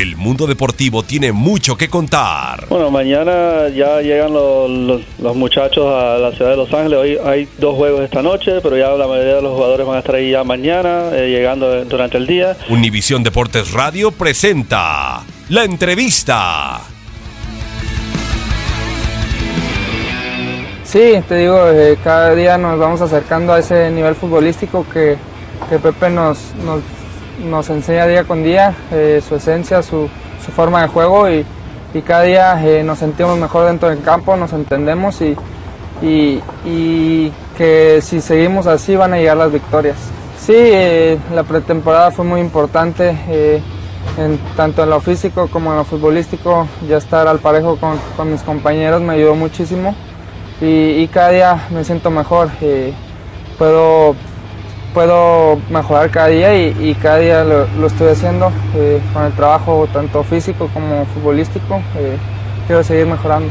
El mundo deportivo tiene mucho que contar. Bueno, mañana ya llegan los, los- los muchachos a la ciudad de Los Ángeles. Hoy hay dos juegos esta noche, pero ya la mayoría de los jugadores van a estar ahí ya mañana, eh, llegando durante el día. Univisión Deportes Radio presenta la entrevista. Sí, te digo, eh, cada día nos vamos acercando a ese nivel futbolístico que, que Pepe nos, nos, nos enseña día con día, eh, su esencia, su, su forma de juego y, y cada día eh, nos sentimos mejor dentro del campo, nos entendemos y, y, y que si seguimos así van a llegar las victorias. Sí, eh, la pretemporada fue muy importante, en, tanto en lo físico como en lo futbolístico, ya estar al parejo con, con mis compañeros me ayudó muchísimo y, cada día me siento mejor. puedo, puedo mejorar cada día y, cada día lo, lo estoy haciendo eh, con el trabajo tanto físico como futbolístico. eh, quiero seguir mejorando.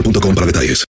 boostmobile.com para detalles.